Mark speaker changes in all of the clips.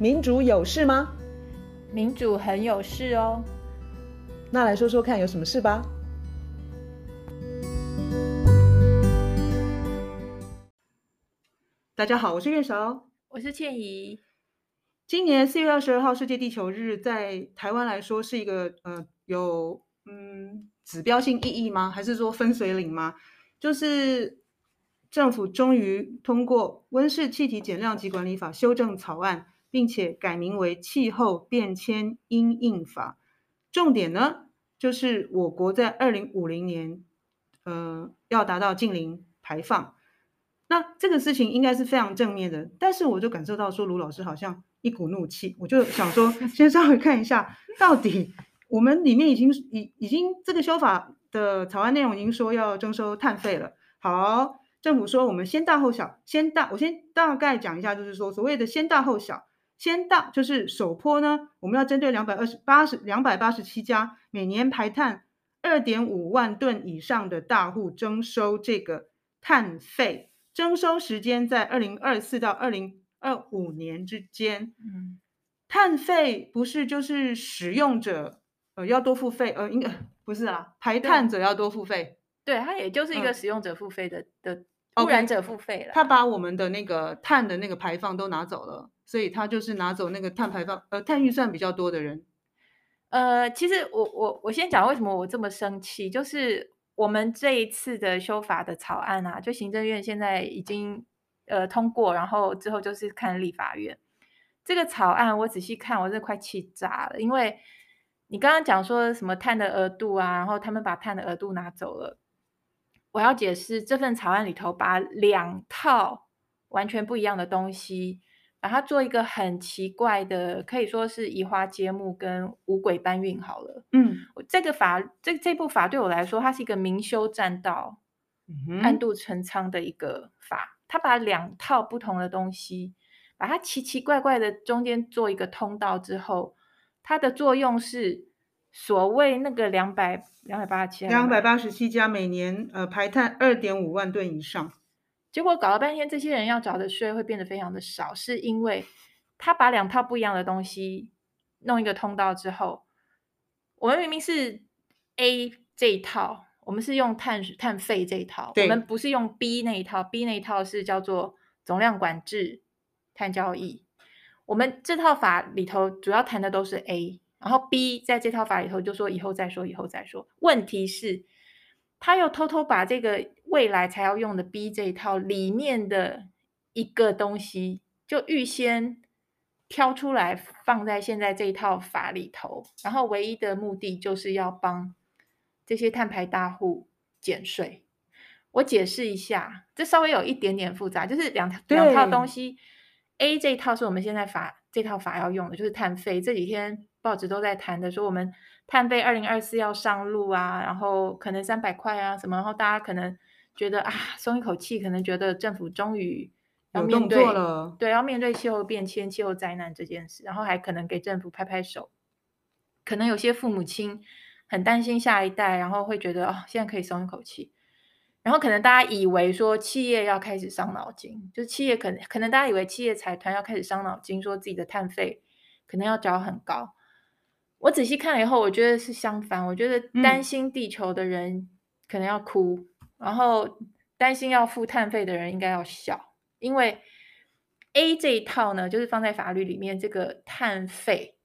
Speaker 1: 民主有事吗？
Speaker 2: 民主很有事哦。
Speaker 1: 那来说说看，有什么事吧？大家好，我是月韶，
Speaker 2: 我是倩怡。
Speaker 1: 今年四月二十二号世界地球日，在台湾来说是一个呃有嗯指标性意义吗？还是说分水岭吗？就是。政府终于通过《温室气体减量及管理法》修正草案，并且改名为《气候变迁因应法》。重点呢，就是我国在二零五零年，呃，要达到净零排放。那这个事情应该是非常正面的，但是我就感受到说，卢老师好像一股怒气。我就想说，先稍微看一下，到底我们里面已经已已经这个修法的草案内容已经说要征收碳费了。好。政府说，我们先大后小，先大，我先大概讲一下，就是说，所谓的先大后小，先到就是首波呢，我们要针对两百二十八十两百八十七家每年排碳二点五万吨以上的大户征收这个碳费，征收时间在二零二四到二零二五年之间。嗯，碳费不是就是使用者呃要多付费，呃，应该不是啦，排碳者要多付费。
Speaker 2: 对，它也就是一个使用者付费的、嗯、的。污染者付费了，
Speaker 1: 他把我们的那个碳的那个排放都拿走了，所以他就是拿走那个碳排放，呃，碳预算比较多的人。
Speaker 2: 呃，其实我我我先讲为什么我这么生气，就是我们这一次的修法的草案啊，就行政院现在已经呃通过，然后之后就是看立法院这个草案，我仔细看，我这快气炸了，因为你刚刚讲说什么碳的额度啊，然后他们把碳的额度拿走了。我要解释这份草案里头，把两套完全不一样的东西，把它做一个很奇怪的，可以说是移花接木跟五鬼搬运好了。嗯，这个法，这这部法对我来说，它是一个明修栈道、暗度陈仓的一个法。它把两套不同的东西，把它奇奇怪怪的中间做一个通道之后，它的作用是。所谓那个两百两百八十七，
Speaker 1: 两百八十七家每年呃排碳二点五万吨以上，
Speaker 2: 结果搞了半天，这些人要缴的税会变得非常的少，是因为他把两套不一样的东西弄一个通道之后，我们明明是 A 这一套，我们是用碳碳费这一套，我们不是用 B 那一套，B 那一套是叫做总量管制碳交易，我们这套法里头主要谈的都是 A。然后 B 在这套法里头就说以后再说，以后再说。问题是，他又偷偷把这个未来才要用的 B 这一套里面的一个东西，就预先挑出来放在现在这一套法里头。然后唯一的目的就是要帮这些碳排大户减税。我解释一下，这稍微有一点点复杂，就是两两套东西。A 这一套是我们现在法这套法要用的，就是碳费。这几天。报纸都在谈的，说我们碳费二零二四要上路啊，然后可能三百块啊什么，然后大家可能觉得啊松一口气，可能觉得政府终于要面对了，对，要面对气候变迁、气候灾难这件事，然后还可能给政府拍拍手。可能有些父母亲很担心下一代，然后会觉得哦，现在可以松一口气。然后可能大家以为说企业要开始伤脑筋，就是企业可能可能大家以为企业财团要开始伤脑筋，说自己的碳费可能要缴很高。我仔细看了以后，我觉得是相反。我觉得担心地球的人可能要哭，嗯、然后担心要付碳费的人应该要笑，因为 A 这一套呢，就是放在法律里面这个碳费，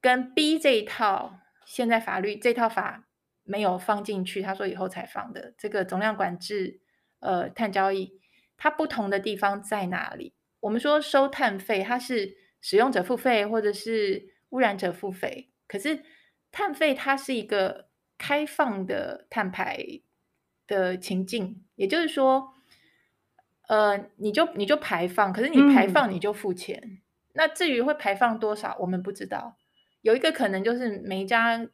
Speaker 2: 跟 B 这一套现在法律这套法没有放进去，他说以后才放的这个总量管制，呃，碳交易，它不同的地方在哪里？我们说收碳费，它是使用者付费，或者是污染者付费，可是碳费它是一个开放的碳排的情境，也就是说，呃，你就你就排放，可是你排放你就付钱。嗯、那至于会排放多少，我们不知道。有一个可能就是每一家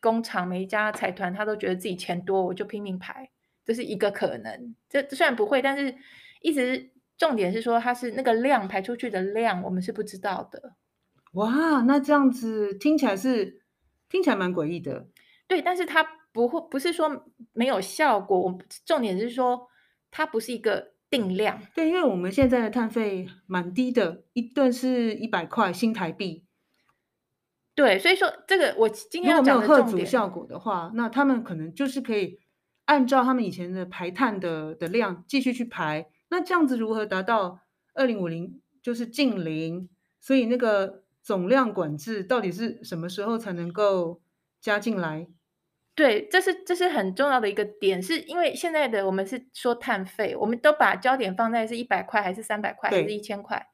Speaker 2: 工厂、每一家财团，他都觉得自己钱多，我就拼命排，这是一个可能。这虽然不会，但是一直重点是说，它是那个量排出去的量，我们是不知道的。
Speaker 1: 哇，那这样子听起来是听起来蛮诡异的。
Speaker 2: 对，但是它不会不是说没有效果。我重点是说，它不是一个定量。
Speaker 1: 对，因为我们现在的碳费蛮低的，一顿是一百块新台币。
Speaker 2: 对，所以说这个我今天
Speaker 1: 如果没有吓阻效果的话，那他们可能就是可以按照他们以前的排碳的的量继续去排。那这样子如何达到二零五零就是近零？所以那个总量管制到底是什么时候才能够加进来？
Speaker 2: 对，这是这是很重要的一个点，是因为现在的我们是说碳费，我们都把焦点放在是一百块还是三百块还是一千块，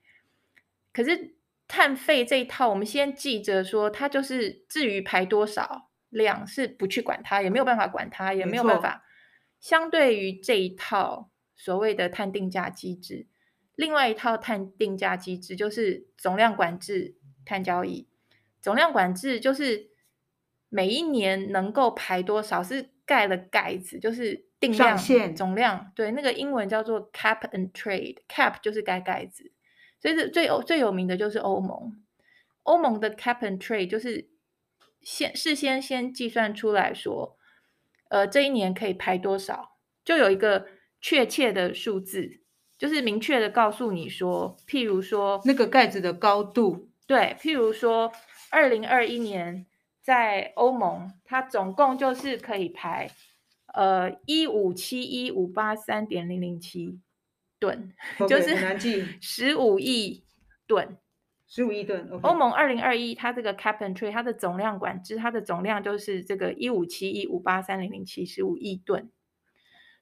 Speaker 2: 可是。碳费这一套，我们先记着说，它就是至于排多少量是不去管它，也没有办法管它，也没有办法。相对于这一套所谓的碳定价机制，另外一套碳定价机制就是总量管制碳交易。总量管制就是每一年能够排多少是盖了盖子，就是定量总量。对，那个英文叫做 cap and trade，cap 就是盖盖子。所以是最有最有名的就是欧盟，欧盟的 cap and trade 就是先事先先计算出来说，呃，这一年可以排多少，就有一个确切的数字，就是明确的告诉你说，譬如说
Speaker 1: 那个盖子的高度，
Speaker 2: 对，譬如说二零二一年在欧盟，它总共就是可以排呃一五七一五八三点零零七。吨、就是十五亿吨，
Speaker 1: 十五亿吨。
Speaker 2: 欧盟二零二一，它这个 cap and trade，它的总量管制，它的总量就是这个一五七一五八三零零七十五亿吨。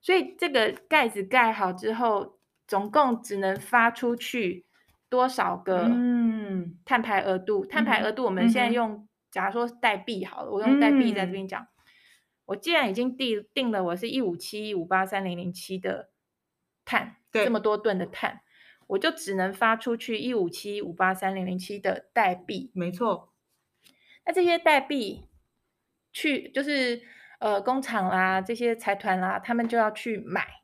Speaker 2: 所以这个盖子盖好之后，总共只能发出去多少个嗯碳排额度？嗯、碳排额度我们现在用，嗯、假如说代币好了，我用代币在这边讲。嗯、我既然已经定定了，我是一五七一五八三零零七的碳。这么多吨的碳，我就只能发出去一五七五八三零零七的代币。
Speaker 1: 没错，
Speaker 2: 那这些代币去就是呃工厂啦、这些财团啦，他们就要去买。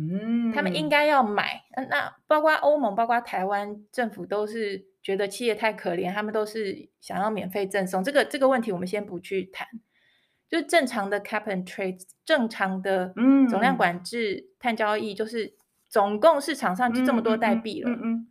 Speaker 2: 嗯，他们应该要买。那包括欧盟、包括台湾政府都是觉得企业太可怜，他们都是想要免费赠送。这个这个问题我们先不去谈，就是正常的 cap and trade，正常的总量管制碳交易就是。总共市场上就这么多代币了，嗯嗯，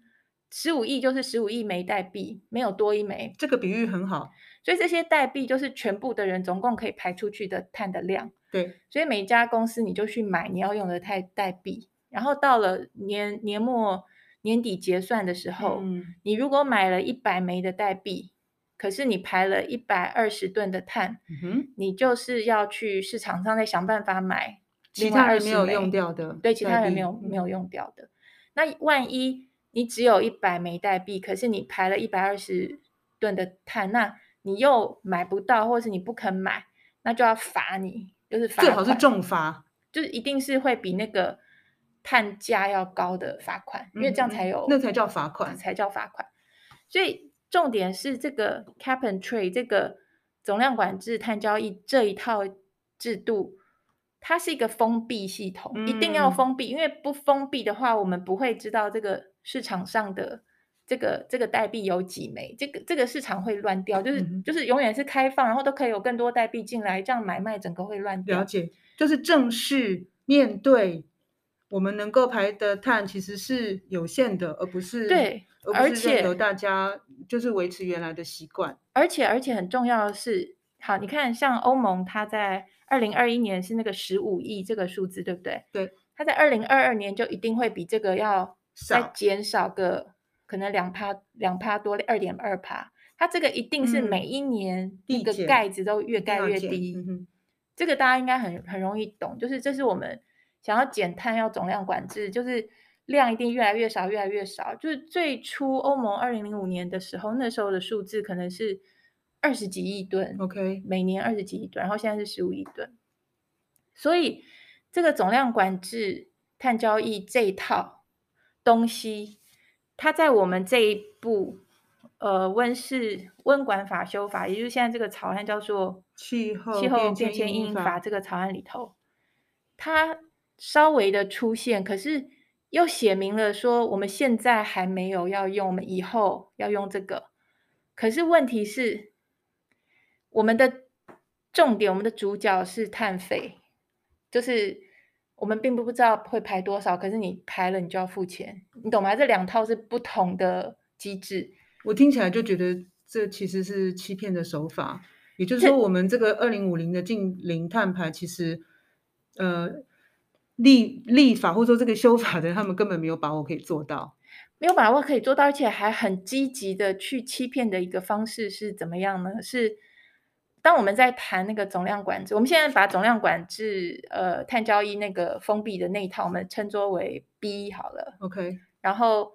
Speaker 2: 十五亿就是十五亿枚代币，没有多一枚。
Speaker 1: 这个比喻很好，
Speaker 2: 所以这些代币就是全部的人总共可以排出去的碳的量。
Speaker 1: 对，
Speaker 2: 所以每一家公司你就去买你要用的代代币，然后到了年年末年底结算的时候，嗯，你如果买了一百枚的代币，可是你排了一百二十吨的碳，嗯，你就是要去市场上再想办法买。
Speaker 1: 其他人没有用掉的，
Speaker 2: 对，其他人没有没有用掉的。那万一你只有一百枚代币，可是你排了一百二十吨的碳，那你又买不到，或者是你不肯买，那就要罚你，就是罚，
Speaker 1: 最好是重罚，
Speaker 2: 就是一定是会比那个碳价要高的罚款，因为这样才有，
Speaker 1: 那才叫罚款，
Speaker 2: 才叫罚款。所以重点是这个 cap and trade 这个总量管制碳交易这一套制度。它是一个封闭系统，嗯，一定要封闭，因为不封闭的话，我们不会知道这个市场上的这个这个代币有几枚，这个这个市场会乱掉，就是、嗯、就是永远是开放，然后都可以有更多代币进来，这样买卖整个会乱掉。
Speaker 1: 了解，就是正式面对我们能够排的碳其实是有限的，而不是
Speaker 2: 对，
Speaker 1: 而且由大家就是维持原来的习惯，
Speaker 2: 而且而且很重要的是，好，你看像欧盟，它在二零二一年是那个十五亿这个数字，对不对？
Speaker 1: 对，
Speaker 2: 它在二零二二年就一定会比这个要再减少个可能两趴两趴多二点二趴。它这个一定是每一年那个盖子都越盖越低。嗯、这个大家应该很很容易懂，就是这是我们想要减碳要总量管制，就是量一定越来越少越来越少。就是最初欧盟二零零五年的时候，那时候的数字可能是。二十几亿吨
Speaker 1: ，OK，
Speaker 2: 每年二十几亿吨，然后现在是十五亿吨，所以这个总量管制碳交易这一套东西，它在我们这一部呃温室温管法修法，也就是现在这个草案叫做
Speaker 1: 气候
Speaker 2: 气候变迁因应法这个草案里头，它稍微的出现，可是又写明了说我们现在还没有要用，我们以后要用这个，可是问题是。我们的重点，我们的主角是碳费，就是我们并不不知道会排多少，可是你排了，你就要付钱，你懂吗？这两套是不同的机制。
Speaker 1: 我听起来就觉得这其实是欺骗的手法。也就是说，我们这个二零五零的近零碳排，其实呃立立法或者说这个修法的，他们根本没有把握可以做到，
Speaker 2: 没有把握可以做到，而且还很积极的去欺骗的一个方式是怎么样呢？是。当我们在谈那个总量管制，我们现在把总量管制，呃，碳交易那个封闭的那一套，我们称作为 B 好了
Speaker 1: ，OK。
Speaker 2: 然后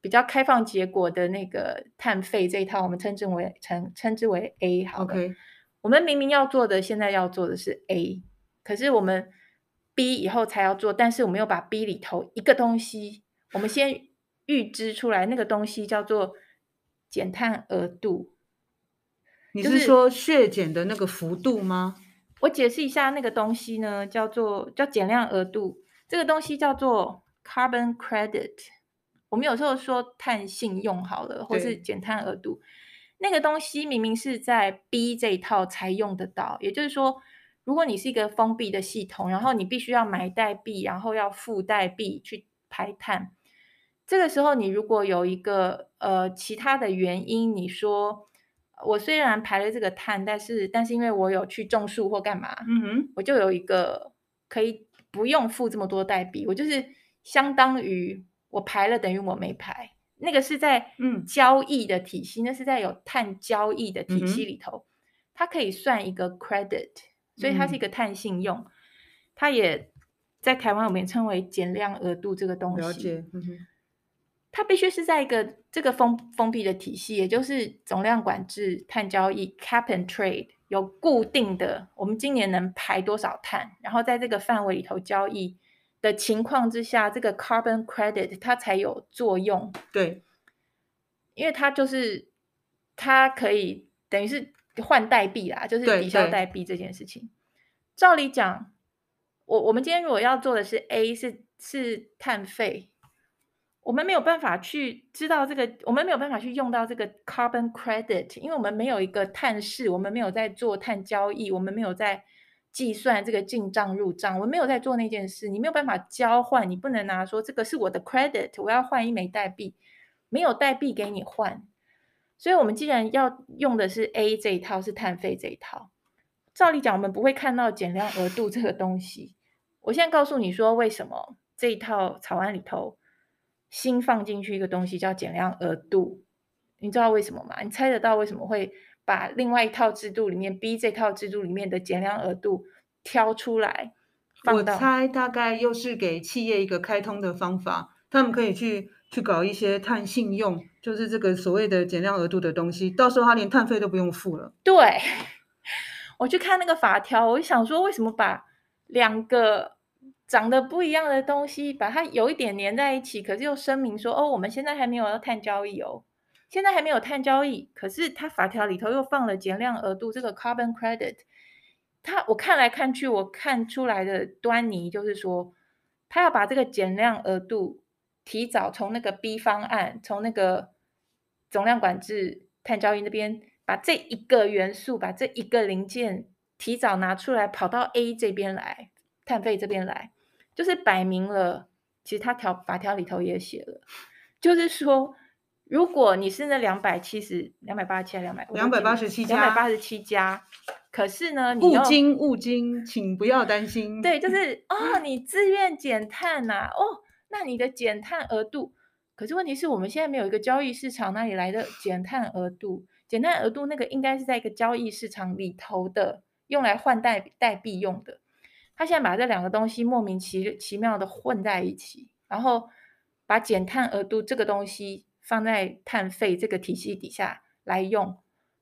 Speaker 2: 比较开放结果的那个碳费这一套，我们称之为称称之为 A 好了
Speaker 1: ，OK。
Speaker 2: 我们明明要做的，现在要做的是 A，可是我们 B 以后才要做，但是我们又把 B 里头一个东西，我们先预支出来，那个东西叫做减碳额度。
Speaker 1: 你是说削减的那个幅度吗？
Speaker 2: 就是、我解释一下，那个东西呢，叫做叫减量额度。这个东西叫做 carbon credit。我们有时候说碳信用好了，或是减碳额度。那个东西明明是在 B 这一套才用得到。也就是说，如果你是一个封闭的系统，然后你必须要买代币，然后要付代币去排碳。这个时候，你如果有一个呃其他的原因，你说。我虽然排了这个碳，但是但是因为我有去种树或干嘛，
Speaker 1: 嗯哼，
Speaker 2: 我就有一个可以不用付这么多代币，我就是相当于我排了等于我没排，那个是在嗯。交易的体系，嗯、那是在有碳交易的体系里头，嗯、它可以算一个 credit，所以它是一个碳信用，嗯、它也在台湾我们也称为减量额度这个东西。
Speaker 1: 了解，嗯哼。
Speaker 2: 它必须是在一个这个封封闭的体系，也就是总量管制、碳交易 （cap and trade） 有固定的，我们今年能排多少碳，然后在这个范围里头交易的情况之下，这个 carbon credit 它才有作用。
Speaker 1: 对，
Speaker 2: 因为它就是它可以等于是换代币啦，就是抵消代币这件事情。照理讲，我我们今天如果要做的是 A 是是碳费。我们没有办法去知道这个，我们没有办法去用到这个 carbon credit，因为我们没有一个碳市，我们没有在做碳交易，我们没有在计算这个进账入账，我们没有在做那件事。你没有办法交换，你不能拿说这个是我的 credit，我要换一枚代币，没有代币给你换。所以，我们既然要用的是 A 这一套，是碳费这一套，照理讲，我们不会看到减量额度这个东西。我现在告诉你说，为什么这一套草案里头。新放进去一个东西叫减量额度，你知道为什么吗？你猜得到为什么会把另外一套制度里面 B 这套制度里面的减量额度挑出来？
Speaker 1: 我猜大概又是给企业一个开通的方法，他们可以去去搞一些碳信用，就是这个所谓的减量额度的东西，到时候他连碳费都不用付了。
Speaker 2: 对，我去看那个法条，我就想说，为什么把两个？长得不一样的东西，把它有一点粘在一起，可是又声明说：“哦，我们现在还没有要碳交易哦，现在还没有碳交易。”可是它法条里头又放了减量额度这个 carbon credit。它我看来看去，我看出来的端倪就是说，他要把这个减量额度提早从那个 B 方案，从那个总量管制碳交易那边，把这一个元素，把这一个零件提早拿出来，跑到 A 这边来，碳费这边来。就是摆明了，其实他条法条里头也写了，就是说，如果你是那两百七十、两百八十七、两百
Speaker 1: 两百八十七家、
Speaker 2: 两百八十七家，可是呢，你
Speaker 1: 勿惊勿惊，请不要担心。
Speaker 2: 对，就是 哦，你自愿减碳呐、啊，哦，那你的减碳额度，可是问题是我们现在没有一个交易市场，哪里来的减碳额度？减碳额度那个应该是在一个交易市场里头的，用来换代代币用的。他现在把这两个东西莫名其其妙的混在一起，然后把减碳额度这个东西放在碳费这个体系底下来用，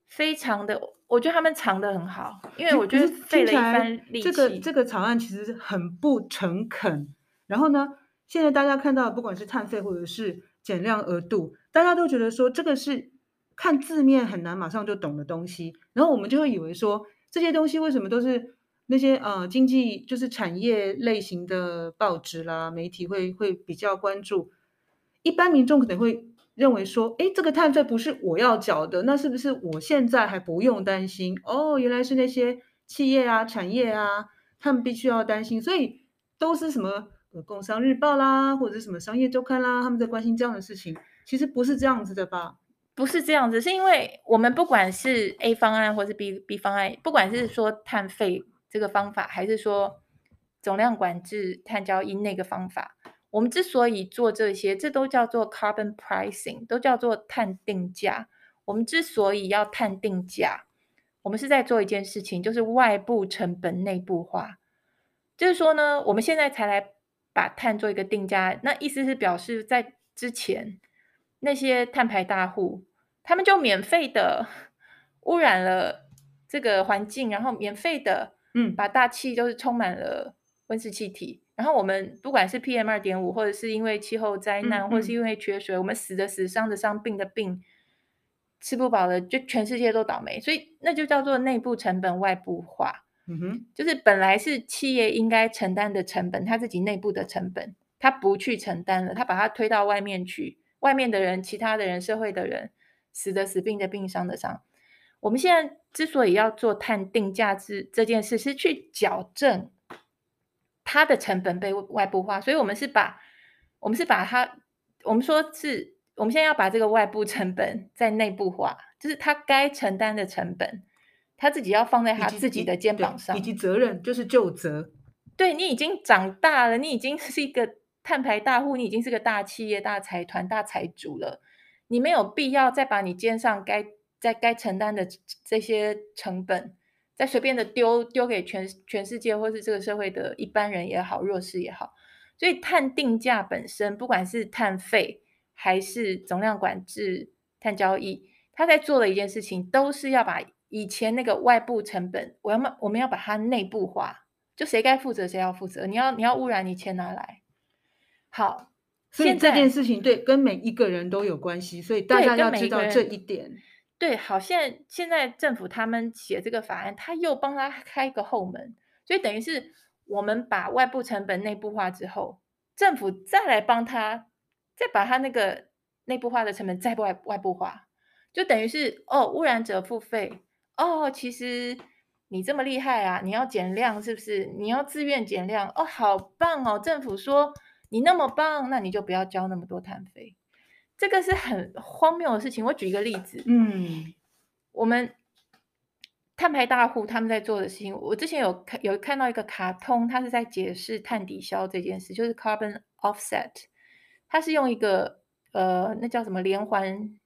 Speaker 2: 非常的，我觉得他们藏得很好，因为我觉得费了一番力气。
Speaker 1: 这个这个草案其实很不诚恳。然后呢，现在大家看到不管是碳费或者是减量额度，大家都觉得说这个是看字面很难马上就懂的东西，然后我们就会以为说这些东西为什么都是。那些呃经济就是产业类型的报纸啦、媒体会会比较关注，一般民众可能会认为说，诶，这个碳费不是我要缴的，那是不是我现在还不用担心？哦，原来是那些企业啊、产业啊，他们必须要担心。所以都是什么呃《工商日报》啦，或者是什么《商业周刊》啦，他们在关心这样的事情。其实不是这样子的吧？
Speaker 2: 不是这样子，是因为我们不管是 A 方案或是 B B 方案，不管是说碳费这个方法，还是说总量管制碳交易那个方法，我们之所以做这些，这都叫做 carbon pricing，都叫做碳定价。我们之所以要碳定价，我们是在做一件事情，就是外部成本内部化。就是说呢，我们现在才来把碳做一个定价，那意思是表示在之前那些碳排大户。他们就免费的 污染了这个环境，然后免费的嗯把大气都是充满了温室气体，嗯、然后我们不管是 PM 二点五，或者是因为气候灾难，嗯嗯、或者是因为缺水，我们死的死，伤的伤，病的病，吃不饱了，就全世界都倒霉，所以那就叫做内部成本外部化。嗯哼，就是本来是企业应该承担的成本，他自己内部的成本，他不去承担了，他把它推到外面去，外面的人，其他的人，社会的人。死的死，病的病，伤的伤。我们现在之所以要做碳定价这这件事，是去矫正它的成本被外部化。所以，我们是把，我们是把它，我们说是，我们现在要把这个外部成本在内部化，就是他该承担的成本，他自己要放在他自己的肩膀上，
Speaker 1: 以及责任就是就责。
Speaker 2: 对，你已经长大了，你已经是一个碳排大户，你已经是个大企业、大财团、大财主了。你没有必要再把你肩上该在该承担的这些成本，再随便的丢丢给全全世界，或是这个社会的一般人也好，弱势也好。所以碳定价本身，不管是碳费还是总量管制、碳交易，他在做的一件事情，都是要把以前那个外部成本，我要么我们要把它内部化，就谁该负责谁要负责。你要你要污染，你钱拿来。好。
Speaker 1: 所以这件事情对跟每一个人都有关系，所以大家要知道这一点。
Speaker 2: 对，好，现在现在政府他们写这个法案，他又帮他开一个后门，所以等于是我们把外部成本内部化之后，政府再来帮他，再把他那个内部化的成本再外外部化，就等于是哦，污染者付费哦，其实你这么厉害啊，你要减量是不是？你要自愿减量哦，好棒哦，政府说。你那么棒，那你就不要交那么多碳费，这个是很荒谬的事情。我举一个例子，
Speaker 1: 嗯，
Speaker 2: 我们碳排大户他们在做的事情，我之前有看有看到一个卡通，他是在解释碳抵消这件事，就是 carbon offset，它是用一个呃，那叫什么连环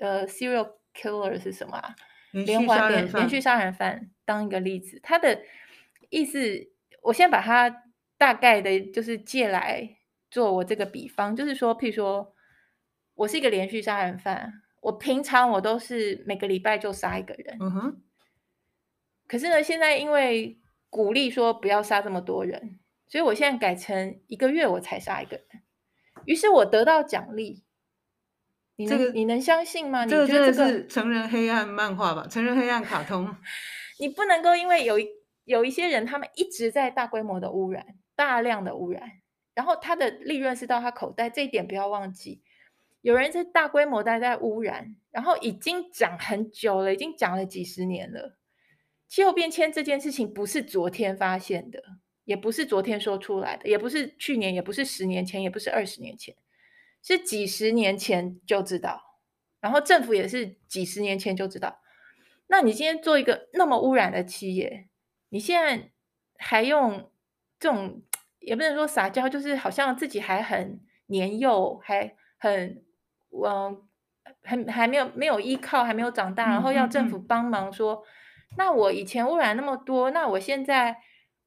Speaker 2: 呃 serial killer 是什么啊？连环连连续杀人犯当一个例子，它的意思，我先把它。大概的就是借来做我这个比方，就是说，譬如说，我是一个连续杀人犯，我平常我都是每个礼拜就杀一个人，
Speaker 1: 嗯哼。
Speaker 2: 可是呢，现在因为鼓励说不要杀这么多人，所以我现在改成一个月我才杀一个人，于是我得到奖励。你能、这个、你能相信吗？
Speaker 1: 这个真的是成人黑暗漫画吧？成人黑暗卡通，
Speaker 2: 你不能够因为有一有一些人，他们一直在大规模的污染。大量的污染，然后他的利润是到他口袋，这一点不要忘记。有人在大规模的在污染，然后已经讲很久了，已经讲了几十年了。气候变迁这件事情不是昨天发现的，也不是昨天说出来的，也不是去年，也不是十年前，也不是二十年前，是几十年前就知道。然后政府也是几十年前就知道。那你今天做一个那么污染的企业，你现在还用？这种也不能说撒娇，就是好像自己还很年幼，还很嗯，还还没有没有依靠，还没有长大，然后要政府帮忙说，嗯嗯嗯，那我以前污染那么多，那我现在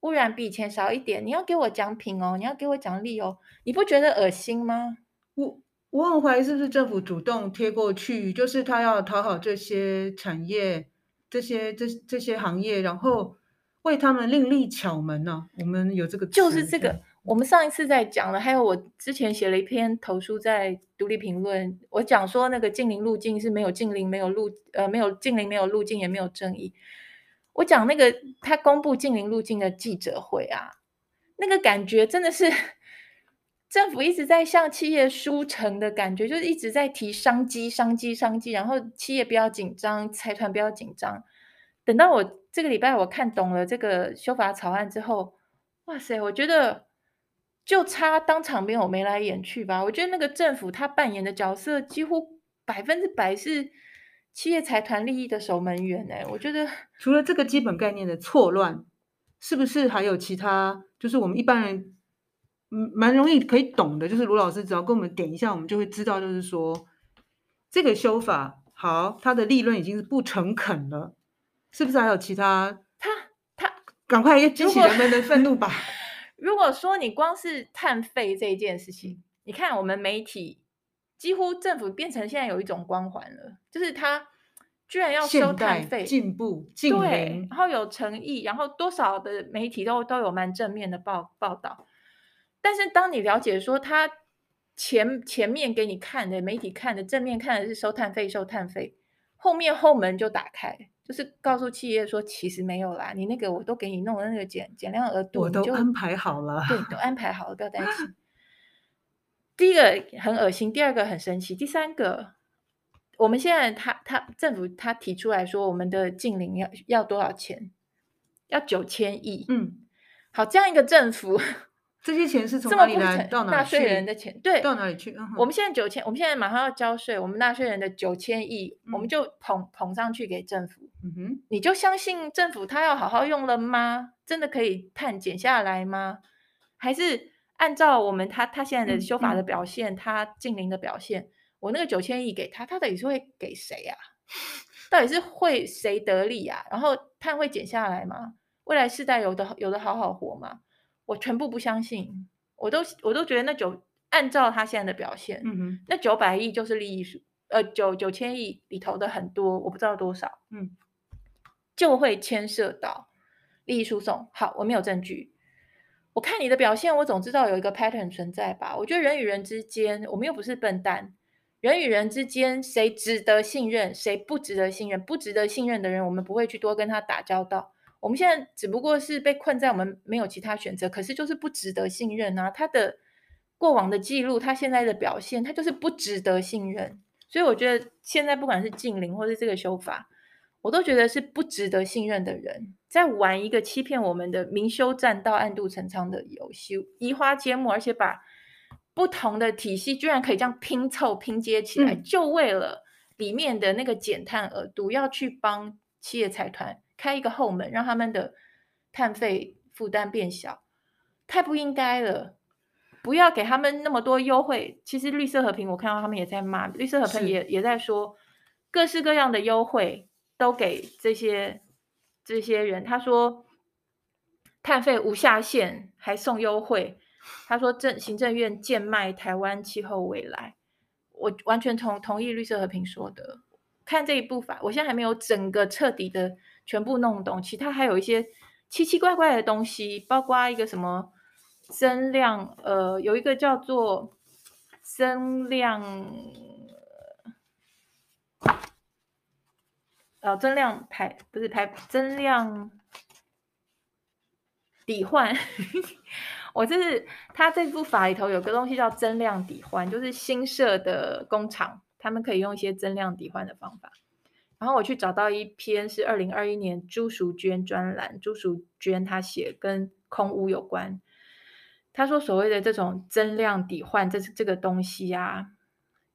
Speaker 2: 污染比以前少一点，你要给我奖品哦，你要给我奖励哦，你不觉得恶心吗？
Speaker 1: 我我很怀疑是不是政府主动贴过去，就是他要讨好这些产业，这些这这些行业，然后。为他们另立巧门呢、啊？我们有这个
Speaker 2: 就是这个。我们上一次在讲了，还有我之前写了一篇投书在独立评论，我讲说那个净零路径是没有净零，没有路呃没有净零，没有路径，也没有正义。我讲那个他公布净零路径的记者会啊，那个感觉真的是政府一直在向企业输诚的感觉，就是一直在提商机、商机、商机，然后企业不要紧张，财团不要紧张。等到我这个礼拜我看懂了这个修法草案之后，哇塞，我觉得就差当场没有眉来眼去吧。我觉得那个政府他扮演的角色几乎百分之百是企业财团利益的守门员哎。我觉得
Speaker 1: 除了这个基本概念的错乱，是不是还有其他？就是我们一般人嗯蛮容易可以懂的，就是卢老师只要跟我们点一下，我们就会知道，就是说这个修法好，它的立论已经是不诚恳了，是不是还有其他？
Speaker 2: 他他
Speaker 1: 赶快要激起人们的愤怒吧。
Speaker 2: 如果说你光是碳费这一件事情，你看我们媒体几乎政府变成现在有一种光环了，就是他居然要收碳费，
Speaker 1: 进步，进
Speaker 2: 对，然后有诚意，然后多少的媒体都都有蛮正面的报报道。但是当你了解说他前前面给你看的媒体看的正面看的是收碳费收碳费，后面后门就打开。就是告诉企业说，其实没有啦，你那个我都给你弄了那个减减量额度，
Speaker 1: 我都安排好了，
Speaker 2: 对，都安 排好了，不要担心。第一个很恶心，第二个很神奇，第三个，我们现在他他政府他提出来说，我们的净零要要多少钱？要九千亿。嗯，好，这样一个政府。
Speaker 1: 这些钱是从哪里来？到哪
Speaker 2: 去？纳税人的钱，对，
Speaker 1: 到哪里去？
Speaker 2: 我们现在九千，我们现在马上要交税，我们纳税人的九千亿，嗯、我们就捧捧上去给政府。嗯哼，你就相信政府他要好好用了吗？真的可以碳减下来吗？还是按照我们他他现在的修法的表现，他近邻的表现，我那个九千亿给他，他到底是会给谁呀、啊？到底是会谁得利呀、啊？然后碳会减下来吗？未来世代有的有的好好活吗？我全部不相信，我都我都觉得那九按照他现在的表现，嗯哼，那九百亿就是利益输，呃九九千亿里头的很多，我不知道多少，嗯，就会牵涉到利益输送。好，我没有证据，我看你的表现，我总知道有一个 pattern 存在吧？我觉得人与人之间，我们又不是笨蛋，人与人之间谁值得信任，谁不值得信任？不值得信任的人，我们不会去多跟他打交道。我们现在只不过是被困在我们没有其他选择，可是就是不值得信任啊！他的过往的记录，他现在的表现，他就是不值得信任。所以我觉得现在不管是禁令或是这个修法，我都觉得是不值得信任的人在玩一个欺骗我们的明修栈道、暗度陈仓的游戏，移花接木，而且把不同的体系居然可以这样拼凑拼接起来，嗯、就为了里面的那个减碳额度，要去帮企业财团。开一个后门，让他们的碳费负担变小，太不应该了！不要给他们那么多优惠。其实绿色和平，我看到他们也在骂，绿色和平也也在说，各式各样的优惠都给这些这些人。他说碳费无下限，还送优惠。他说政行政院贱卖台湾气候未来，我完全同同意绿色和平说的。看这一部法，我现在还没有整个彻底的。全部弄懂，其他还有一些奇奇怪怪的东西，包括一个什么增量，呃，有一个叫做增量，呃，增量排不是排增量抵换，我这是他这部法里头有个东西叫增量抵换，就是新设的工厂，他们可以用一些增量抵换的方法。然后我去找到一篇是二零二一年朱淑娟专栏，朱淑娟她写跟空屋有关。她说所谓的这种增量抵换，这是这个东西啊，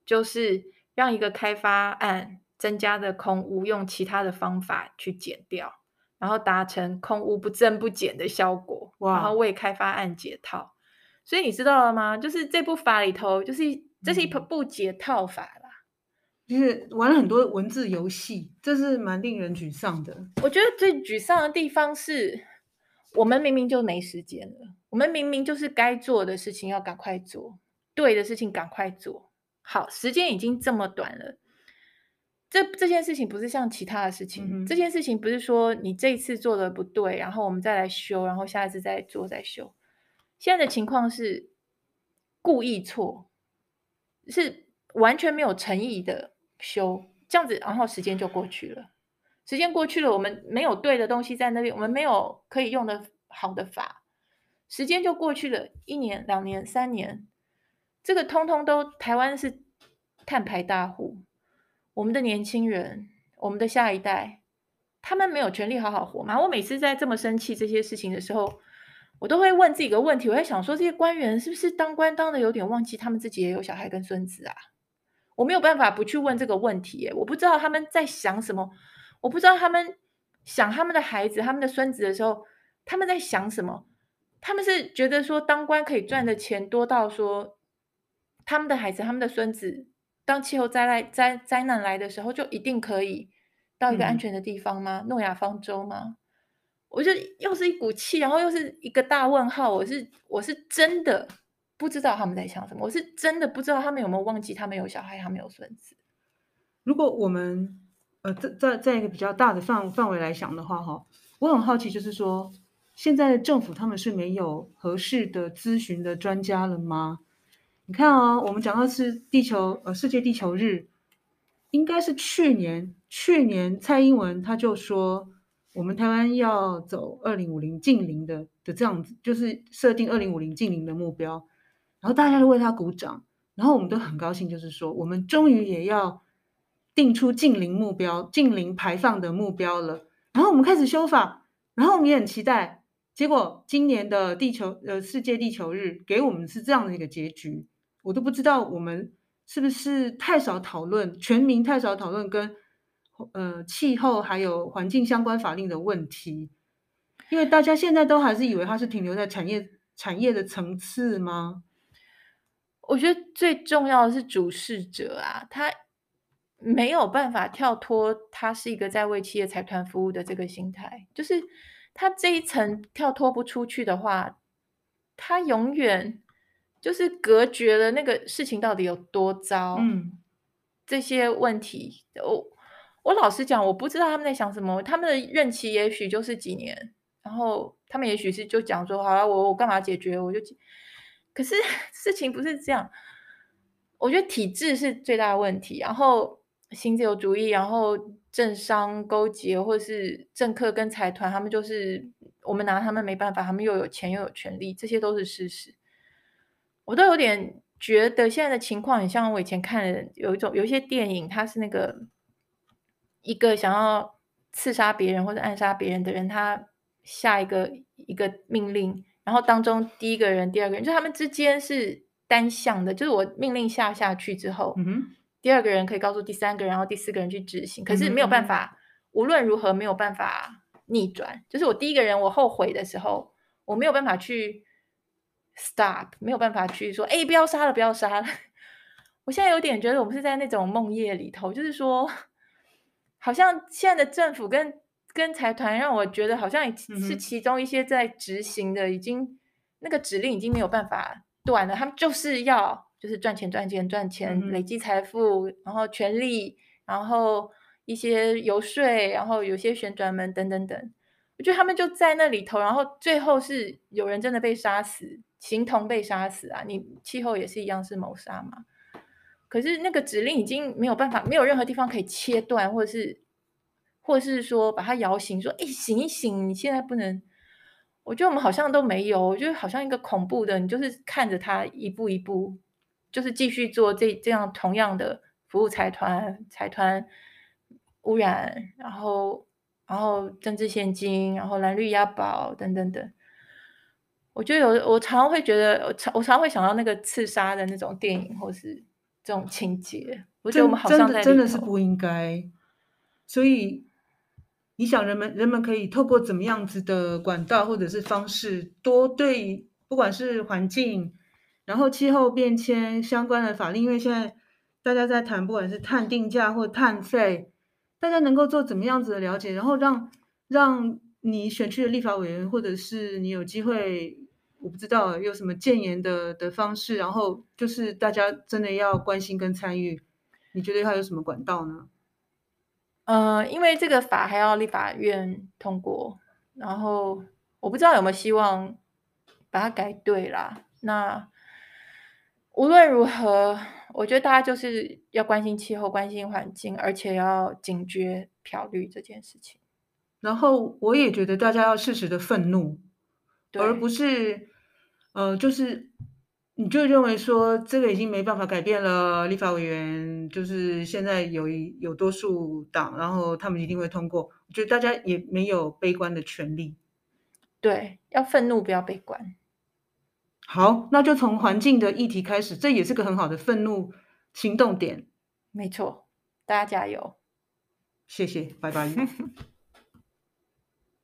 Speaker 2: 就是让一个开发案增加的空屋用其他的方法去减掉，然后达成空屋不增不减的效果，然后为开发案解套。所以你知道了吗？就是这部法里头，就是这是一部解套法。嗯
Speaker 1: 就是玩了很多文字游戏，这是蛮令人沮丧的。
Speaker 2: 我觉得最沮丧的地方是，我们明明就没时间了，我们明明就是该做的事情要赶快做，对的事情赶快做。好，时间已经这么短了，这这件事情不是像其他的事情，嗯，这件事情不是说你这一次做的不对，然后我们再来修，然后下一次再做再修。现在的情况是故意错，是完全没有诚意的。修这样子，然后时间就过去了。时间过去了，我们没有对的东西在那边，我们没有可以用的好的法，时间就过去了，一年、两年、三年，这个通通都台湾是碳排大户，我们的年轻人，我们的下一代，他们没有权利好好活吗？我每次在这么生气这些事情的时候，我都会问自己一个问题，我在想说，这些官员是不是当官当的有点忘记他们自己也有小孩跟孙子啊？我没有办法不去问这个问题，我不知道他们在想什么，我不知道他们想他们的孩子、他们的孙子的时候，他们在想什么？他们是觉得说当官可以赚的钱多到说，他们的孩子、他们的孙子，当气候灾难灾灾难来的时候，就一定可以到一个安全的地方吗？诺亚方舟吗？我就又是一股气，然后又是一个大问号。我是我是真的。不知道他们在想什么，我是真的不知道他们有没有忘记他们有小孩，他们有孙子。
Speaker 1: 如果我们呃在在在一个比较大的范范围来想的话，哈，我很好奇，就是说现在的政府他们是没有合适的咨询的专家了吗？你看啊，我们讲到是地球呃世界地球日，应该是去年去年蔡英文他就说我们台湾要走二零五零净零的的这样子，就是设定二零五零净零的目标。然后大家都为他鼓掌，然后我们都很高兴，就是说我们终于也要定出近零目标、近零排放的目标了。然后我们开始修法，然后我们也很期待。结果今年的地球呃世界地球日给我们是这样的一个结局，我都不知道我们是不是太少讨论，全民太少讨论跟呃气候还有环境相关法令的问题，因为大家现在都还是以为它是停留在产业产业的层次吗？
Speaker 2: 我觉得最重要的是主事者啊，他没有办法跳脱，他是一个在为企业财团服务的这个心态，就是他这一层跳脱不出去的话，他永远就是隔绝了那个事情到底有多糟。
Speaker 1: 嗯，
Speaker 2: 这些问题，我我老实讲，我不知道他们在想什么，他们的任期也许就是几年，然后他们也许是就讲说，好了，我我干嘛解决，我就。可是 事情不是这样，我觉得体制是最大的问题，然后新自由主义，然后政商勾结，或是政客跟财团，他们就是我们拿他们没办法，他们又有钱又有权力，这些都是事实。我都有点觉得现在的情况很像我以前看的有一种有一些电影，他是那个一个想要刺杀别人或者暗杀别人的人，他下一个一个命令。然后当中第一个人、第二个人，就他们之间是单向的，就是我命令下下去之后，
Speaker 1: 嗯哼，
Speaker 2: 第二个人可以告诉第三个人，然后第四个人去执行。可是没有办法，嗯、无论如何没有办法逆转。就是我第一个人我后悔的时候，我没有办法去 stop，没有办法去说，哎，不要杀了，不要杀了。我现在有点觉得我们是在那种梦夜里头，就是说，好像现在的政府跟。跟财团让我觉得好像是其中一些在执行的，已经、嗯、那个指令已经没有办法断了。他们就是要就是赚钱赚钱赚钱，嗯、累积财富，然后权力，然后一些游说，然后有些旋转门等等等。我觉得他们就在那里头，然后最后是有人真的被杀死，形同被杀死啊！你气候也是一样是谋杀嘛？可是那个指令已经没有办法，没有任何地方可以切断，或者是。或是说把他摇醒，说：“哎，醒一醒！你现在不能。”我觉得我们好像都没有，我觉得好像一个恐怖的，你就是看着他一步一步，就是继续做这这样同样的服务财团，财团污染，然后然后政治献金，然后蓝绿押宝等等等。我觉得有，我常常会觉得，我常我常常会想到那个刺杀的那种电影，或是这种情节。我觉得我们好像在
Speaker 1: 真的是不应该，所以。你想人们人们可以透过怎么样子的管道或者是方式，多对不管是环境，然后气候变迁相关的法令，因为现在大家在谈，不管是碳定价或碳费，大家能够做怎么样子的了解，然后让让你选区的立法委员，或者是你有机会，我不知道有什么建言的的方式，然后就是大家真的要关心跟参与，你觉得它有什么管道呢？
Speaker 2: 呃，因为这个法还要立法院通过，然后我不知道有没有希望把它改对啦。那无论如何，我觉得大家就是要关心气候、关心环境，而且要警觉漂绿这件事情。
Speaker 1: 然后我也觉得大家要适时的愤怒，而不是呃，就是。你就认为说这个已经没办法改变了立法委员就是现在有一有多数党然后他们一定会通过。就大家也没有悲观的权利。
Speaker 2: 对要愤怒不要悲观。
Speaker 1: 好那就从环境的议题开始这也是个很好的愤怒行动点。
Speaker 2: 没错大家加油。
Speaker 1: 谢谢拜拜。